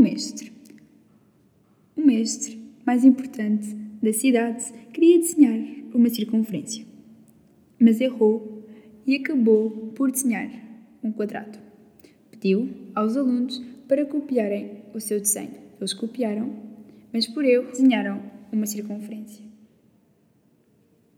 mestre. O mestre mais importante da cidade queria desenhar uma circunferência, mas errou e acabou por desenhar um quadrado. Pediu aos alunos para copiarem o seu desenho. Eles copiaram, mas por erro desenharam uma circunferência.